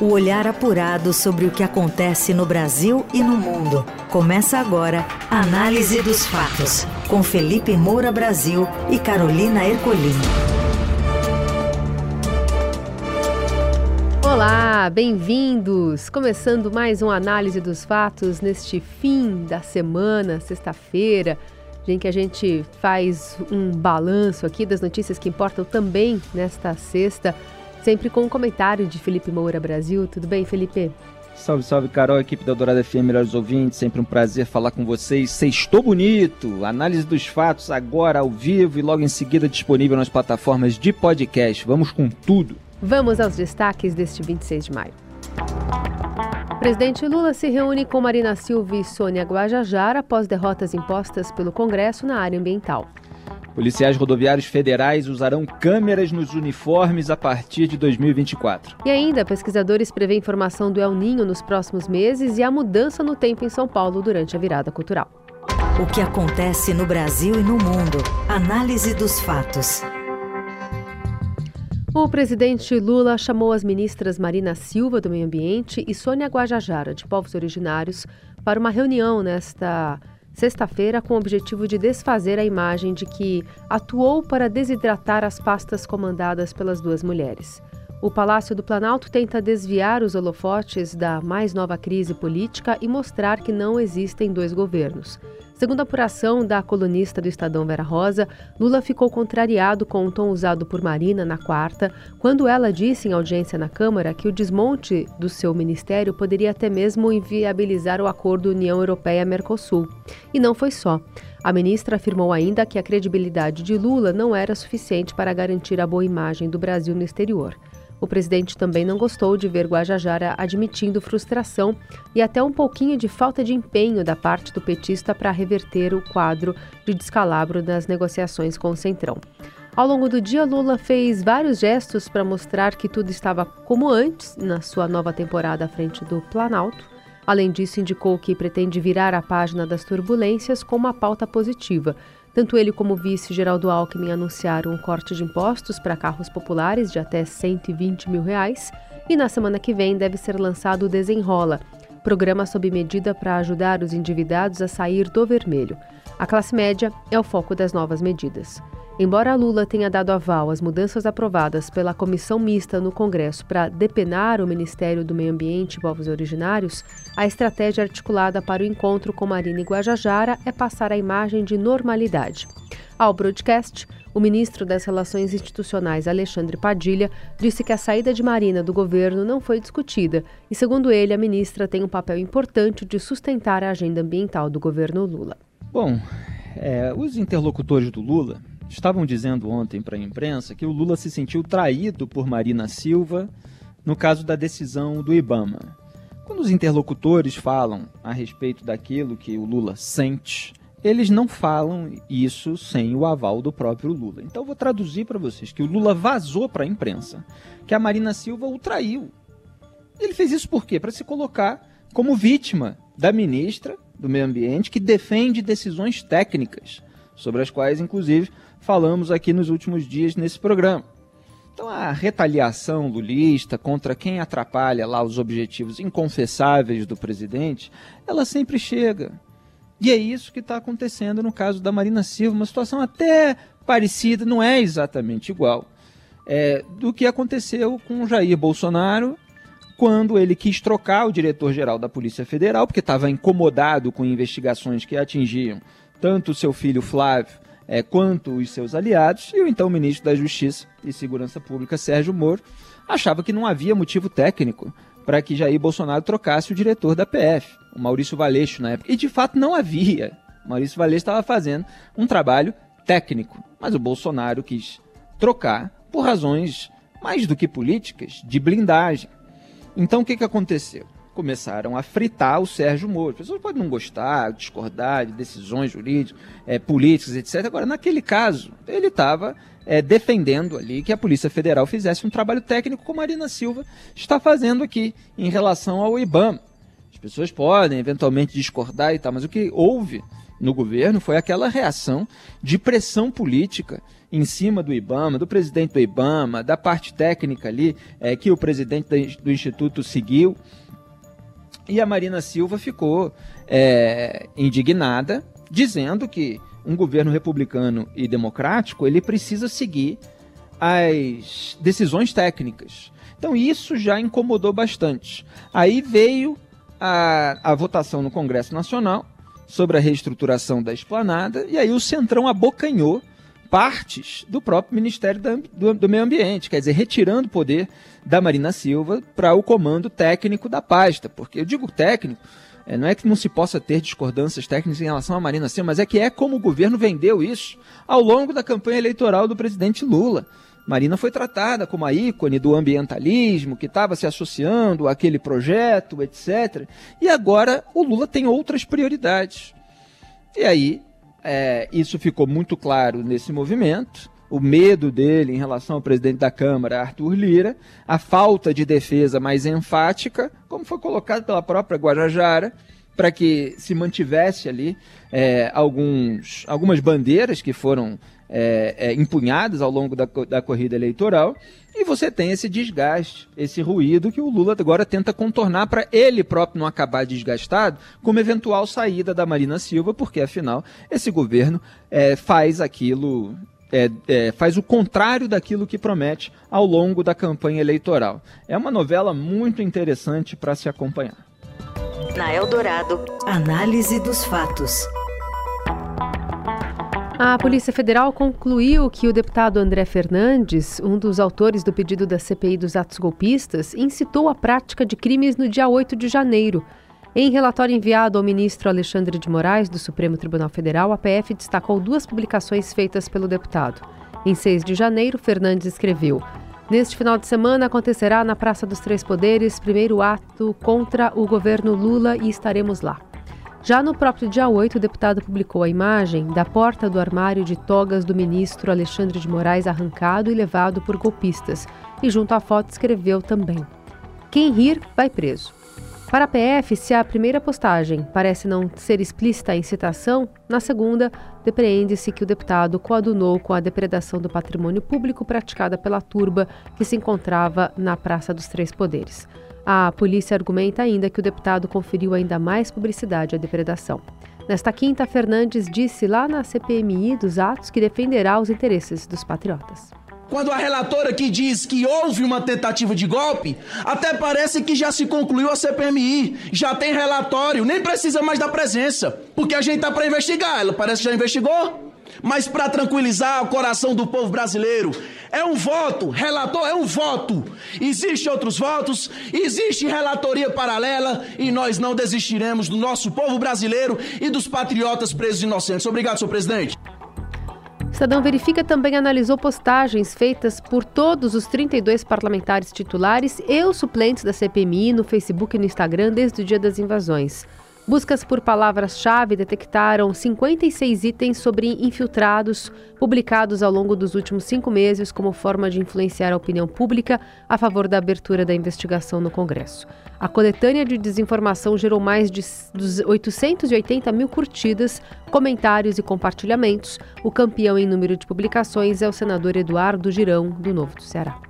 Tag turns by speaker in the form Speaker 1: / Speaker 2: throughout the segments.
Speaker 1: O olhar apurado sobre o que acontece no Brasil e no mundo. Começa agora Análise dos Fatos, com Felipe Moura Brasil e Carolina Ercolim.
Speaker 2: Olá, bem-vindos! Começando mais uma análise dos fatos neste fim da semana, sexta-feira, em que a gente faz um balanço aqui das notícias que importam também nesta sexta sempre com um comentário de Felipe Moura Brasil. Tudo bem, Felipe?
Speaker 3: Salve, salve, Carol, equipe da Dourada FM, melhores ouvintes, sempre um prazer falar com vocês. Sextou bonito, análise dos fatos agora ao vivo e logo em seguida disponível nas plataformas de podcast. Vamos com tudo.
Speaker 2: Vamos aos destaques deste 26 de maio. Presidente Lula se reúne com Marina Silva e Sônia Guajajara após derrotas impostas pelo Congresso na área ambiental.
Speaker 3: Policiais rodoviários federais usarão câmeras nos uniformes a partir de 2024.
Speaker 2: E ainda, pesquisadores prevêem formação do El Ninho nos próximos meses e a mudança no tempo em São Paulo durante a virada cultural.
Speaker 1: O que acontece no Brasil e no mundo. Análise dos fatos.
Speaker 2: O presidente Lula chamou as ministras Marina Silva, do Meio Ambiente, e Sônia Guajajara, de Povos Originários, para uma reunião nesta sexta-feira com o objetivo de desfazer a imagem de que atuou para desidratar as pastas comandadas pelas duas mulheres. O Palácio do Planalto tenta desviar os holofotes da mais nova crise política e mostrar que não existem dois governos. Segundo a apuração da colunista do Estadão Vera Rosa, Lula ficou contrariado com o tom usado por Marina na quarta, quando ela disse em audiência na Câmara que o desmonte do seu ministério poderia até mesmo inviabilizar o acordo União Europeia-Mercosul. E não foi só. A ministra afirmou ainda que a credibilidade de Lula não era suficiente para garantir a boa imagem do Brasil no exterior. O presidente também não gostou de ver Guajajara admitindo frustração e até um pouquinho de falta de empenho da parte do petista para reverter o quadro de descalabro nas negociações com o Centrão. Ao longo do dia, Lula fez vários gestos para mostrar que tudo estava como antes na sua nova temporada à frente do Planalto. Além disso, indicou que pretende virar a página das turbulências com uma pauta positiva tanto ele como o vice Geraldo Alckmin anunciaram um corte de impostos para carros populares de até 120 mil reais e na semana que vem deve ser lançado o Desenrola, programa sob medida para ajudar os endividados a sair do vermelho. A classe média é o foco das novas medidas. Embora Lula tenha dado aval às mudanças aprovadas pela comissão mista no Congresso para depenar o Ministério do Meio Ambiente e Povos Originários, a estratégia articulada para o encontro com Marina Guajajara é passar a imagem de normalidade. Ao broadcast, o ministro das Relações Institucionais, Alexandre Padilha, disse que a saída de Marina do governo não foi discutida e, segundo ele, a ministra tem um papel importante de sustentar a agenda ambiental do governo Lula.
Speaker 3: Bom, é, os interlocutores do Lula estavam dizendo ontem para a imprensa que o Lula se sentiu traído por Marina Silva no caso da decisão do Ibama. Quando os interlocutores falam a respeito daquilo que o Lula sente, eles não falam isso sem o aval do próprio Lula. Então vou traduzir para vocês que o Lula vazou para a imprensa que a Marina Silva o traiu. Ele fez isso por quê? Para se colocar como vítima da ministra do Meio Ambiente que defende decisões técnicas, sobre as quais, inclusive, falamos aqui nos últimos dias nesse programa. Então a retaliação lulista contra quem atrapalha lá os objetivos inconfessáveis do presidente, ela sempre chega. E é isso que está acontecendo no caso da Marina Silva, uma situação até parecida, não é exatamente igual, é, do que aconteceu com Jair Bolsonaro quando ele quis trocar o diretor-geral da Polícia Federal, porque estava incomodado com investigações que atingiam tanto seu filho Flávio é, quanto os seus aliados, e o então ministro da Justiça e Segurança Pública, Sérgio Moro, achava que não havia motivo técnico para que Jair Bolsonaro trocasse o diretor da PF, o Maurício Valeixo, na época. E de fato não havia. O Maurício Valeixo estava fazendo um trabalho técnico, mas o Bolsonaro quis trocar por razões mais do que políticas, de blindagem. Então o que, que aconteceu? Começaram a fritar o Sérgio Moro. As pessoas podem não gostar, discordar de decisões jurídicas, é, políticas, etc. Agora, naquele caso, ele estava é, defendendo ali que a Polícia Federal fizesse um trabalho técnico, como a Marina Silva está fazendo aqui em relação ao IBAMA. As pessoas podem eventualmente discordar e tal, mas o que houve no governo foi aquela reação de pressão política em cima do IBAMA, do presidente do IBAMA, da parte técnica ali é, que o presidente do Instituto seguiu. E a Marina Silva ficou é, indignada, dizendo que um governo republicano e democrático ele precisa seguir as decisões técnicas. Então isso já incomodou bastante. Aí veio a, a votação no Congresso Nacional sobre a reestruturação da esplanada, e aí o Centrão abocanhou partes do próprio Ministério do, Meio Ambiente, quer dizer, retirando o poder da Marina Silva para o comando técnico da pasta. Porque eu digo técnico, é, não é que não se possa ter discordâncias técnicas em relação à Marina Silva, mas é que é como o governo vendeu isso ao longo da campanha eleitoral do presidente Lula. Marina foi tratada como a ícone do ambientalismo, que estava se associando àquele projeto, etc. E agora o Lula tem outras prioridades. E aí, é, isso ficou muito claro nesse movimento. O medo dele em relação ao presidente da Câmara, Arthur Lira, a falta de defesa mais enfática, como foi colocado pela própria Guajajara, para que se mantivesse ali é, alguns, algumas bandeiras que foram é, é, empunhadas ao longo da, da corrida eleitoral, e você tem esse desgaste, esse ruído que o Lula agora tenta contornar para ele próprio não acabar desgastado, como eventual saída da Marina Silva, porque afinal esse governo é, faz aquilo é, é, faz o contrário daquilo que promete ao longo da campanha eleitoral. É uma novela muito interessante para se acompanhar.
Speaker 1: Na Eldorado, análise dos fatos.
Speaker 2: A Polícia Federal concluiu que o deputado André Fernandes, um dos autores do pedido da CPI dos atos golpistas, incitou a prática de crimes no dia 8 de janeiro. Em relatório enviado ao ministro Alexandre de Moraes, do Supremo Tribunal Federal, a PF destacou duas publicações feitas pelo deputado. Em 6 de janeiro, Fernandes escreveu: Neste final de semana acontecerá na Praça dos Três Poderes primeiro ato contra o governo Lula e estaremos lá. Já no próprio dia 8, o deputado publicou a imagem da porta do armário de togas do ministro Alexandre de Moraes arrancado e levado por golpistas, e junto à foto escreveu também: Quem rir vai preso. Para a PF, se a primeira postagem parece não ser explícita a incitação, na segunda, depreende-se que o deputado coadunou com a depredação do patrimônio público praticada pela turba que se encontrava na Praça dos Três Poderes. A polícia argumenta ainda que o deputado conferiu ainda mais publicidade à depredação. Nesta quinta, Fernandes disse lá na CPMI dos atos que defenderá os interesses dos patriotas.
Speaker 4: Quando a relatora aqui diz que houve uma tentativa de golpe, até parece que já se concluiu a CPMI, já tem relatório, nem precisa mais da presença, porque a gente está para investigar. Ela parece que já investigou. Mas para tranquilizar o coração do povo brasileiro, é um voto, relator é um voto. Existem outros votos, existe relatoria paralela e nós não desistiremos do nosso povo brasileiro e dos patriotas presos inocentes. Obrigado, senhor presidente.
Speaker 2: Estadão Verifica também analisou postagens feitas por todos os 32 parlamentares titulares e os suplentes da CPMI no Facebook e no Instagram desde o dia das invasões. Buscas por palavras-chave detectaram 56 itens sobre infiltrados publicados ao longo dos últimos cinco meses como forma de influenciar a opinião pública a favor da abertura da investigação no Congresso. A coletânea de desinformação gerou mais de 880 mil curtidas, comentários e compartilhamentos. O campeão em número de publicações é o senador Eduardo Girão, do Novo do Ceará.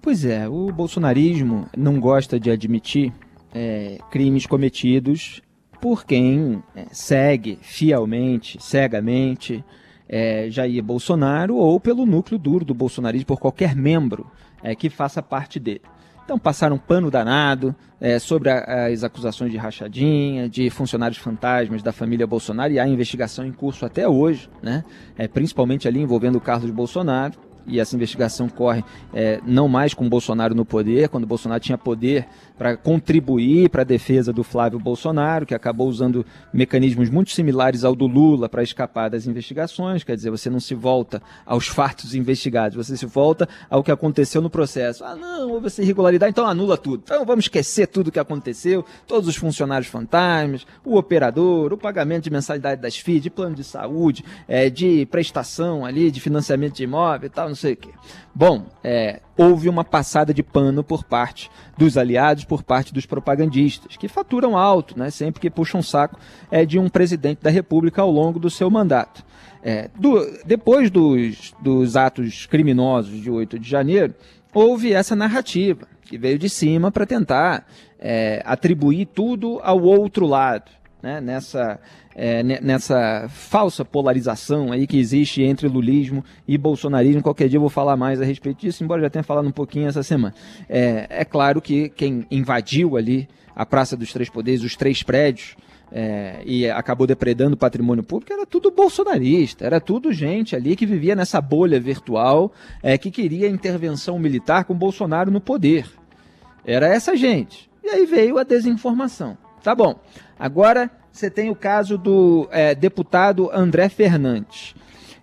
Speaker 3: Pois é, o bolsonarismo não gosta de admitir é, crimes cometidos por quem é, segue fielmente, cegamente é, Jair Bolsonaro ou pelo núcleo duro do bolsonarismo, por qualquer membro é, que faça parte dele. Então passaram um pano danado é, sobre a, as acusações de rachadinha, de funcionários fantasmas da família Bolsonaro, e há investigação em curso até hoje, né? É, principalmente ali envolvendo o Carlos Bolsonaro e essa investigação corre é, não mais com Bolsonaro no poder, quando Bolsonaro tinha poder para contribuir para a defesa do Flávio Bolsonaro, que acabou usando mecanismos muito similares ao do Lula para escapar das investigações. Quer dizer, você não se volta aos fatos investigados, você se volta ao que aconteceu no processo. Ah, não, houve essa irregularidade, então anula tudo. Então vamos esquecer tudo o que aconteceu, todos os funcionários fantasmas, o operador, o pagamento de mensalidade das FII, de plano de saúde, é, de prestação ali, de financiamento de imóvel e tal, não sei o quê. Bom, é, houve uma passada de pano por parte dos aliados, por parte dos propagandistas, que faturam alto, né, sempre que puxam um saco é, de um presidente da República ao longo do seu mandato. É, do, depois dos, dos atos criminosos de 8 de janeiro, houve essa narrativa que veio de cima para tentar é, atribuir tudo ao outro lado, né, nessa, é, nessa falsa polarização aí que existe entre lulismo e bolsonarismo. Qualquer dia eu vou falar mais a respeito disso, embora já tenha falado um pouquinho essa semana. É, é claro que quem invadiu ali a Praça dos Três Poderes, os três prédios, é, e acabou depredando o patrimônio público, era tudo bolsonarista, era tudo gente ali que vivia nessa bolha virtual, é, que queria intervenção militar com Bolsonaro no poder. Era essa gente. E aí veio a desinformação. Tá bom. Agora você tem o caso do é, deputado André Fernandes.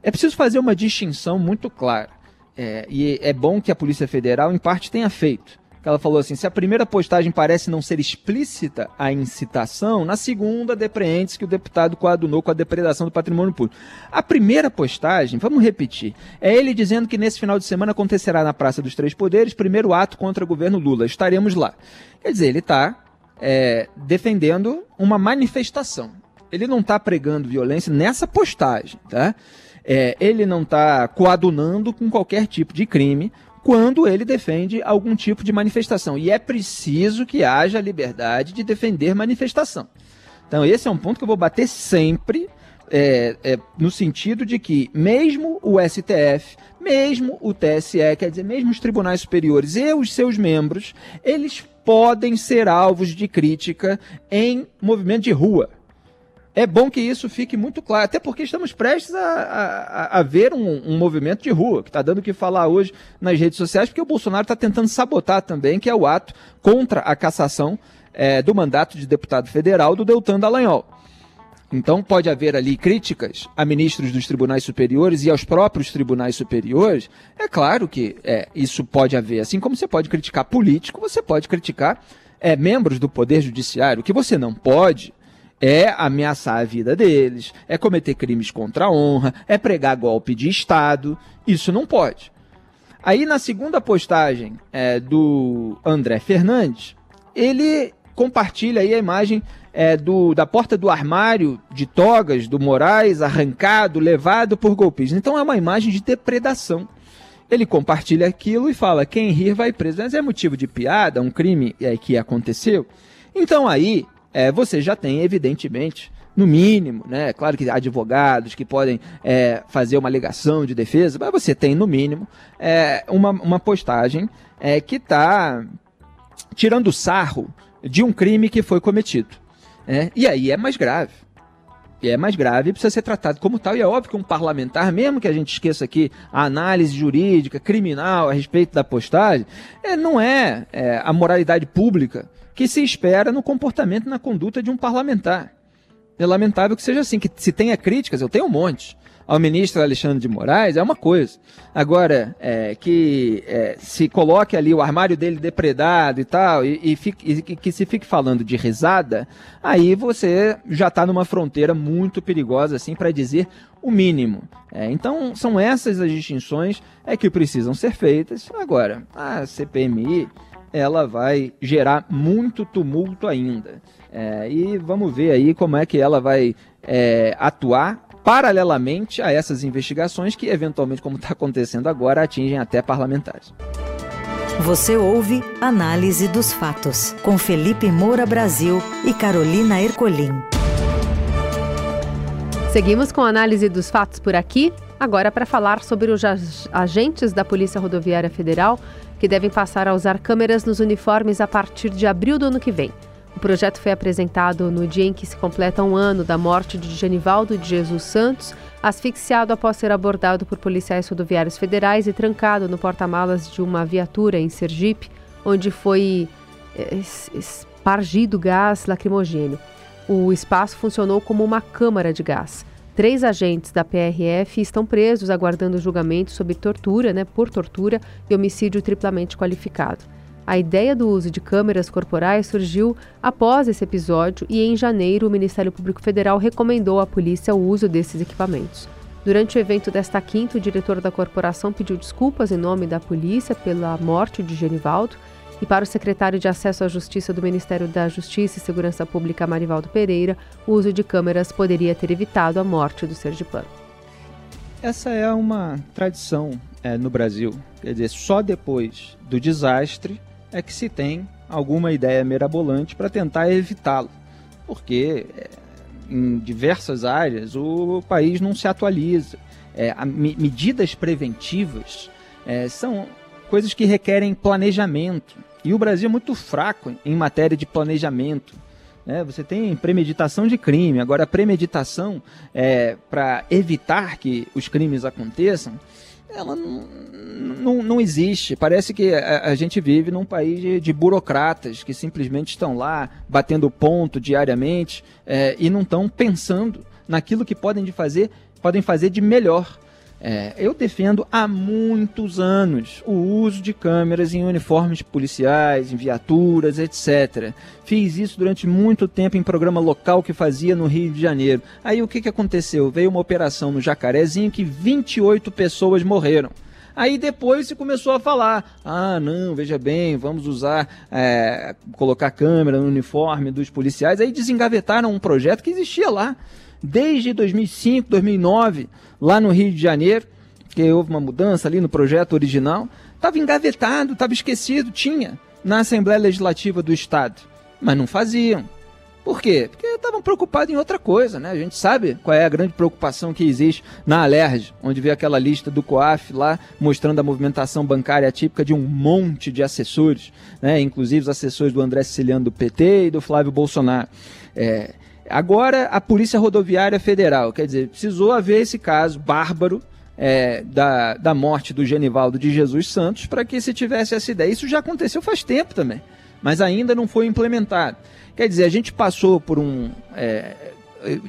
Speaker 3: É preciso fazer uma distinção muito clara. É, e é bom que a Polícia Federal, em parte, tenha feito. Ela falou assim: se a primeira postagem parece não ser explícita a incitação, na segunda depreende-se que o deputado coadunou com a depredação do patrimônio público. A primeira postagem, vamos repetir, é ele dizendo que nesse final de semana acontecerá na Praça dos Três Poderes primeiro ato contra o governo Lula. Estaremos lá. Quer dizer, ele está é, defendendo uma manifestação. Ele não está pregando violência nessa postagem, tá? É, ele não está coadunando com qualquer tipo de crime quando ele defende algum tipo de manifestação. E é preciso que haja liberdade de defender manifestação. Então, esse é um ponto que eu vou bater sempre, é, é, no sentido de que, mesmo o STF, mesmo o TSE, quer dizer, mesmo os tribunais superiores e os seus membros, eles podem ser alvos de crítica em movimento de rua. É bom que isso fique muito claro, até porque estamos prestes a, a, a ver um, um, movimento de rua, que está dando o que falar hoje nas redes sociais, porque o Bolsonaro está tentando sabotar também, que é o ato contra a cassação é, do mandato de deputado federal do Deltan Dallagnol. Então pode haver ali críticas a ministros dos tribunais superiores e aos próprios tribunais superiores. É claro que é, isso pode haver. Assim como você pode criticar político, você pode criticar é, membros do Poder Judiciário. O que você não pode é ameaçar a vida deles, é cometer crimes contra a honra, é pregar golpe de Estado. Isso não pode. Aí na segunda postagem é, do André Fernandes, ele compartilha aí a imagem é, do, da porta do armário de togas do Moraes arrancado, levado por golpistas. Então é uma imagem de depredação. Ele compartilha aquilo e fala: quem rir vai preso. Mas é motivo de piada, um crime é, que aconteceu. Então aí é, você já tem, evidentemente, no mínimo, né? Claro que há advogados que podem é, fazer uma alegação de defesa, mas você tem, no mínimo, é, uma, uma postagem é, que está tirando sarro de um crime que foi cometido. É, e aí é mais grave. E é mais grave e precisa ser tratado como tal. E é óbvio que um parlamentar, mesmo que a gente esqueça aqui a análise jurídica, criminal a respeito da postagem, é, não é, é a moralidade pública que se espera no comportamento e na conduta de um parlamentar. É lamentável que seja assim, que se tenha críticas, eu tenho um monte ao ministro Alexandre de Moraes é uma coisa. Agora, é, que é, se coloque ali o armário dele depredado e tal, e, e, fique, e que se fique falando de risada, aí você já está numa fronteira muito perigosa, assim, para dizer o mínimo. É, então, são essas as distinções é, que precisam ser feitas. Agora, a CPMI ela vai gerar muito tumulto ainda. É, e vamos ver aí como é que ela vai é, atuar paralelamente a essas investigações que, eventualmente, como está acontecendo agora, atingem até parlamentares.
Speaker 1: Você ouve Análise dos Fatos, com Felipe Moura Brasil e Carolina Ercolim.
Speaker 2: Seguimos com a análise dos fatos por aqui, agora para falar sobre os agentes da Polícia Rodoviária Federal que devem passar a usar câmeras nos uniformes a partir de abril do ano que vem. O projeto foi apresentado no dia em que se completa um ano da morte de Genivaldo de Jesus Santos, asfixiado após ser abordado por policiais rodoviários federais e trancado no porta-malas de uma viatura em Sergipe, onde foi eh, espargido gás lacrimogênio. O espaço funcionou como uma câmara de gás. Três agentes da PRF estão presos aguardando julgamento sob tortura, né, por tortura e homicídio triplamente qualificado. A ideia do uso de câmeras corporais surgiu após esse episódio e, em janeiro, o Ministério Público Federal recomendou à polícia o uso desses equipamentos. Durante o evento desta quinta, o diretor da corporação pediu desculpas em nome da polícia pela morte de Genivaldo e para o secretário de Acesso à Justiça do Ministério da Justiça e Segurança Pública, Marivaldo Pereira, o uso de câmeras poderia ter evitado a morte do sergipano.
Speaker 3: Essa é uma tradição é, no Brasil. Quer dizer, só depois do desastre é que se tem alguma ideia mirabolante para tentar evitá-lo. Porque é, em diversas áreas o país não se atualiza. É, a, me, medidas preventivas é, são coisas que requerem planejamento. E o Brasil é muito fraco em matéria de planejamento. Né? Você tem premeditação de crime, agora a premeditação é, para evitar que os crimes aconteçam, ela não, não, existe. Parece que a, a, gente vive num país de, de, burocratas que simplesmente estão lá batendo ponto diariamente é, e não estão pensando naquilo que podem de fazer, podem fazer de melhor. É, eu defendo há muitos anos o uso de câmeras em uniformes policiais, em viaturas, etc. Fiz isso durante muito tempo em programa local que fazia no Rio de Janeiro. Aí o que, que aconteceu? Veio uma operação no Jacarezinho que 28 pessoas morreram. Aí depois se começou a falar: ah, não, veja bem, vamos usar, é, colocar câmera no uniforme dos policiais. Aí desengavetaram um projeto que existia lá desde 2005, 2009, lá no Rio de Janeiro, que houve uma mudança ali no projeto original, estava engavetado, estava esquecido, tinha na Assembleia Legislativa do Estado, mas não faziam. Por quê? Porque estavam preocupados em outra coisa, né? A gente sabe qual é a grande preocupação que existe na Alerj, onde vê aquela lista do COAF lá mostrando a movimentação bancária típica de um monte de assessores, né? Inclusive os assessores do André Siciliano do PT e do Flávio Bolsonaro. É, Agora, a Polícia Rodoviária Federal, quer dizer, precisou haver esse caso bárbaro é, da, da morte do Genivaldo de Jesus Santos para que se tivesse essa ideia. Isso já aconteceu faz tempo também, mas ainda não foi implementado. Quer dizer, a gente passou por um é,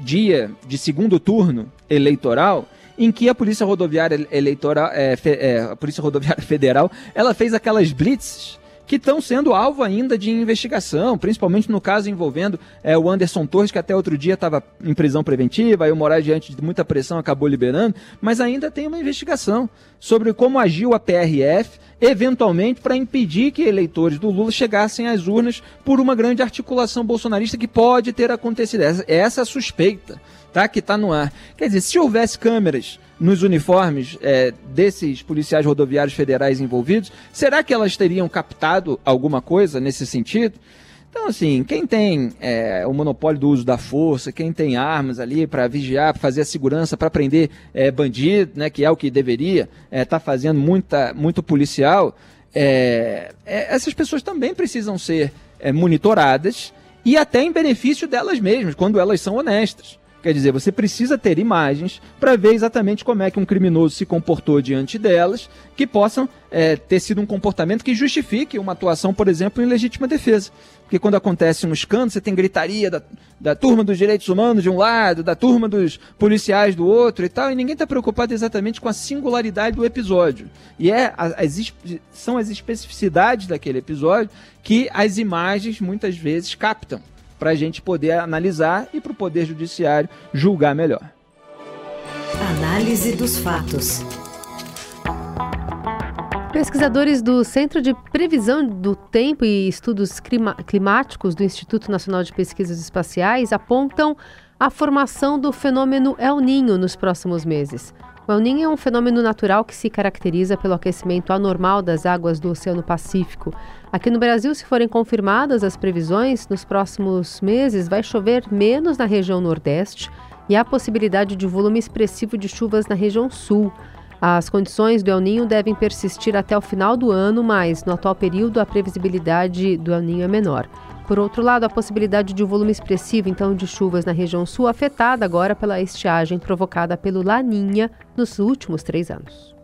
Speaker 3: dia de segundo turno eleitoral em que a Polícia Rodoviária Eleitoral, é, é, a Polícia Rodoviária Federal, ela fez aquelas blitzes que estão sendo alvo ainda de investigação, principalmente no caso envolvendo é, o Anderson Torres, que até outro dia estava em prisão preventiva, aí o Moraes, diante de muita pressão, acabou liberando, mas ainda tem uma investigação sobre como agiu a PRF, eventualmente para impedir que eleitores do Lula chegassem às urnas por uma grande articulação bolsonarista que pode ter acontecido. Essa, essa é suspeita tá, que está no ar. Quer dizer, se houvesse câmeras nos uniformes é, desses policiais rodoviários federais envolvidos, será que elas teriam captado alguma coisa nesse sentido? Então, assim, quem tem é, o monopólio do uso da força, quem tem armas ali para vigiar, para fazer a segurança, para prender é, bandido, né, que é o que deveria estar é, tá fazendo muita, muito policial, é, é, essas pessoas também precisam ser é, monitoradas e até em benefício delas mesmas, quando elas são honestas. Quer dizer, você precisa ter imagens para ver exatamente como é que um criminoso se comportou diante delas, que possam é, ter sido um comportamento que justifique uma atuação, por exemplo, em legítima defesa. Porque quando acontece um escândalo, você tem gritaria da, da turma dos direitos humanos de um lado, da turma dos policiais do outro e tal, e ninguém está preocupado exatamente com a singularidade do episódio. E é as, são as especificidades daquele episódio que as imagens muitas vezes captam para a gente poder analisar e para o Poder Judiciário julgar melhor.
Speaker 1: Análise dos fatos.
Speaker 2: Pesquisadores do Centro de Previsão do Tempo e Estudos Climáticos do Instituto Nacional de Pesquisas Espaciais apontam a formação do fenômeno El Ninho nos próximos meses. O El Niño é um fenômeno natural que se caracteriza pelo aquecimento anormal das águas do Oceano Pacífico. Aqui no Brasil, se forem confirmadas as previsões, nos próximos meses vai chover menos na região Nordeste e há possibilidade de volume expressivo de chuvas na região Sul. As condições do El Ninho devem persistir até o final do ano, mas no atual período a previsibilidade do El Ninho é menor. Por outro lado, a possibilidade de um volume expressivo então de chuvas na região sul afetada agora pela estiagem provocada pelo Laninha nos últimos três anos.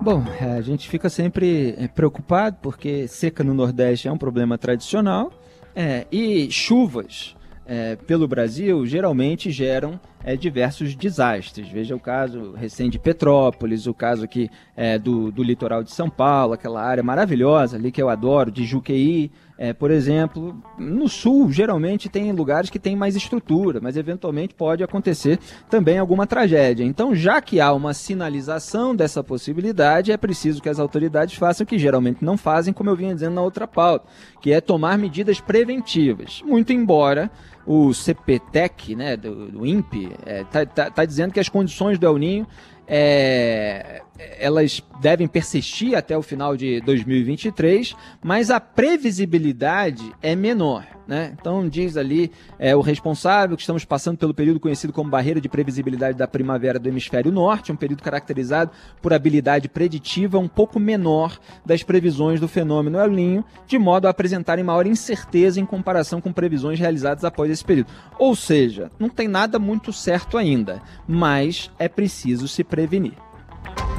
Speaker 3: Bom, a gente fica sempre é, preocupado porque seca no Nordeste é um problema tradicional é, e chuvas é, pelo Brasil geralmente geram é, diversos desastres. Veja o caso recente de Petrópolis, o caso aqui é, do, do litoral de São Paulo, aquela área maravilhosa ali que eu adoro, de Juqueí, é, por exemplo, no sul, geralmente tem lugares que tem mais estrutura, mas eventualmente pode acontecer também alguma tragédia. Então, já que há uma sinalização dessa possibilidade, é preciso que as autoridades façam o que geralmente não fazem, como eu vinha dizendo na outra pauta, que é tomar medidas preventivas. Muito embora o CPTEC, né, do, do INPE, está é, tá, tá, tá dizendo que as condições do El Ninho é, elas devem persistir até o final de 2023, mas a previsibilidade é menor. Né? Então, diz ali é, o responsável que estamos passando pelo período conhecido como barreira de previsibilidade da primavera do hemisfério norte, um período caracterizado por habilidade preditiva um pouco menor das previsões do fenômeno El Ninho, de modo a apresentarem maior incerteza em comparação com previsões realizadas após esse período. Ou seja, não tem nada muito certo ainda, mas é preciso se prevenir.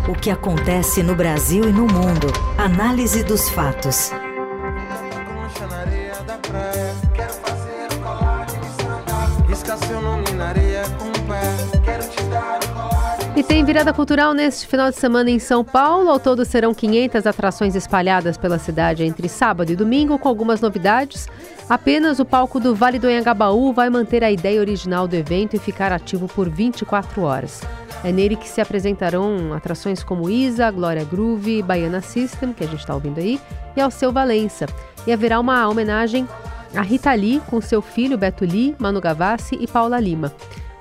Speaker 1: O que acontece no Brasil e no mundo. Análise dos fatos.
Speaker 2: E tem virada cultural neste final de semana em São Paulo. Ao todo serão 500 atrações espalhadas pela cidade entre sábado e domingo, com algumas novidades. Apenas o palco do Vale do Anhangabaú vai manter a ideia original do evento e ficar ativo por 24 horas. É nele que se apresentarão atrações como Isa, Glória Groove, Baiana System, que a gente está ouvindo aí, e ao seu Valença. E haverá uma homenagem a Rita Lee com seu filho Beto Lee, Manu Gavassi e Paula Lima.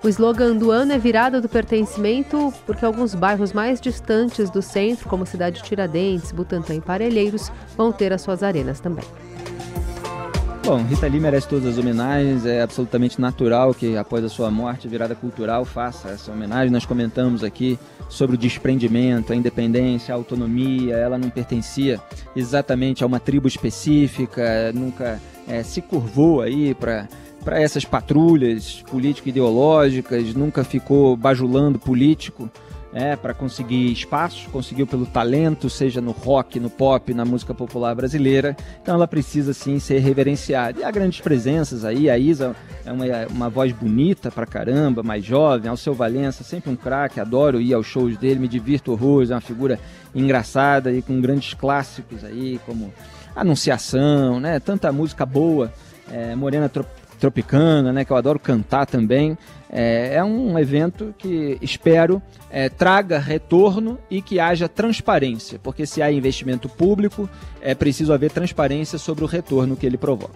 Speaker 2: O slogan do ano é virada do pertencimento, porque alguns bairros mais distantes do centro, como Cidade Tiradentes, Butantã e Parelheiros, vão ter as suas arenas também.
Speaker 3: Bom, Rita Lee merece todas as homenagens, é absolutamente natural que após a sua morte, a virada cultural faça essa homenagem. Nós comentamos aqui sobre o desprendimento, a independência, a autonomia, ela não pertencia exatamente a uma tribo específica, nunca é, se curvou aí para para essas patrulhas político-ideológicas, nunca ficou bajulando político é, para conseguir espaço, conseguiu pelo talento, seja no rock, no pop, na música popular brasileira. Então ela precisa sim ser reverenciada. E há grandes presenças aí, a Isa é uma, uma voz bonita pra caramba, mais jovem, Alceu Valença, sempre um craque, adoro ir aos shows dele, me divirto horrores, é uma figura engraçada e com grandes clássicos aí, como Anunciação, né? Tanta música boa. É, Morena Tropicana, né? Que eu adoro cantar também. É, é um evento que espero é, traga retorno e que haja transparência, porque se há investimento público, é preciso haver transparência sobre o retorno que ele provoca.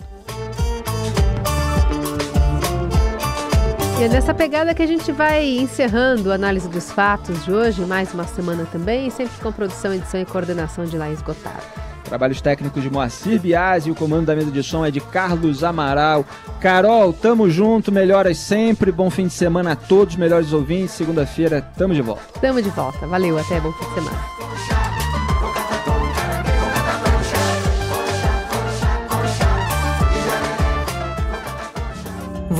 Speaker 2: E é nessa pegada que a gente vai encerrando a análise dos fatos de hoje, mais uma semana também, sempre com produção, edição e coordenação de Laís Gotardo.
Speaker 3: Trabalhos técnicos de Moacir Biasi, o comando da mesa de som é de Carlos Amaral. Carol, tamo junto, melhoras sempre, bom fim de semana a todos, melhores ouvintes. Segunda-feira, tamo de volta.
Speaker 2: Tamo de volta, valeu, até bom fim de semana.